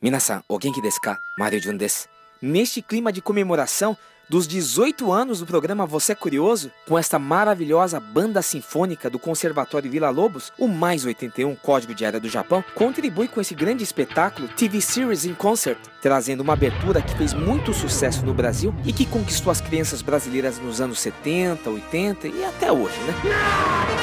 Minasan, o genki desu ka? Mario Jun desu. Neste clima de comemoração dos 18 anos do programa Você é Curioso, com esta maravilhosa banda sinfônica do Conservatório Vila Lobos, o Mais 81 Código de Era do Japão contribui com esse grande espetáculo TV Series in Concert, trazendo uma abertura que fez muito sucesso no Brasil e que conquistou as crianças brasileiras nos anos 70, 80 e até hoje, né?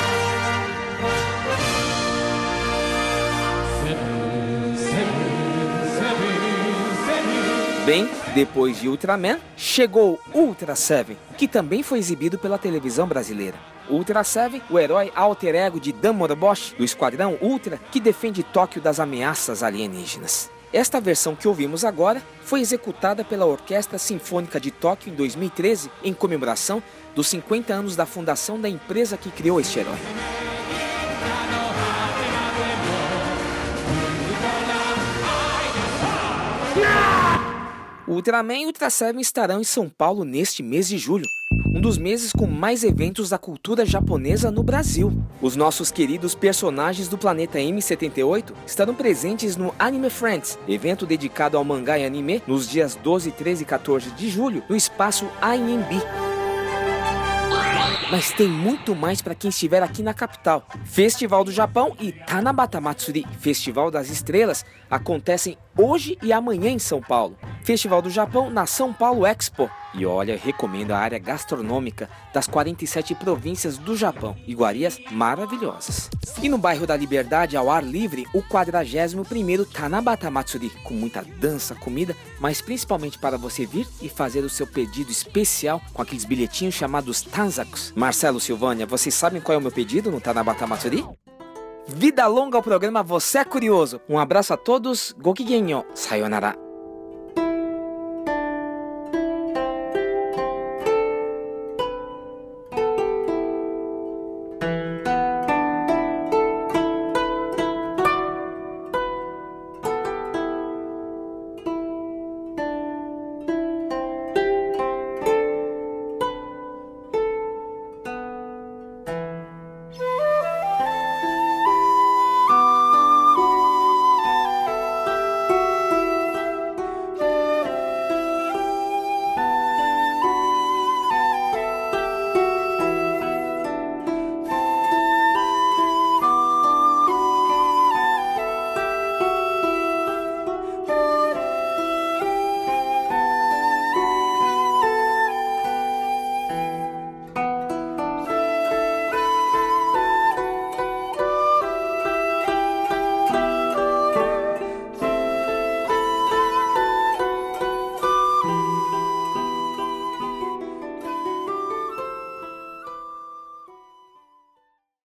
Bem, depois de Ultraman, chegou Ultra Seven, que também foi exibido pela televisão brasileira. Ultra Seven, o herói alter ego de Dan Moroboshi, do Esquadrão Ultra, que defende Tóquio das ameaças alienígenas. Esta versão que ouvimos agora foi executada pela Orquestra Sinfônica de Tóquio em 2013, em comemoração dos 50 anos da fundação da empresa que criou este herói. O Ultraman e Ultra Seven estarão em São Paulo neste mês de julho, um dos meses com mais eventos da cultura japonesa no Brasil. Os nossos queridos personagens do planeta M78 estarão presentes no Anime Friends, evento dedicado ao mangá e anime, nos dias 12, 13 e 14 de julho, no espaço AMB. Mas tem muito mais para quem estiver aqui na capital. Festival do Japão e Tanabata Matsuri, Festival das Estrelas, acontecem hoje e amanhã em São Paulo. Festival do Japão na São Paulo Expo. E olha, recomendo a área gastronômica das 47 províncias do Japão. Iguarias maravilhosas. E no bairro da Liberdade, ao ar livre, o 41º Tanabata Matsuri, com muita dança, comida, mas principalmente para você vir e fazer o seu pedido especial com aqueles bilhetinhos chamados Tanzakus. Marcelo Silvânia, vocês sabem qual é o meu pedido no Tanabata Matsuri? Vida longa ao programa Você é Curioso. Um abraço a todos. Gokigenyo. Sayonara.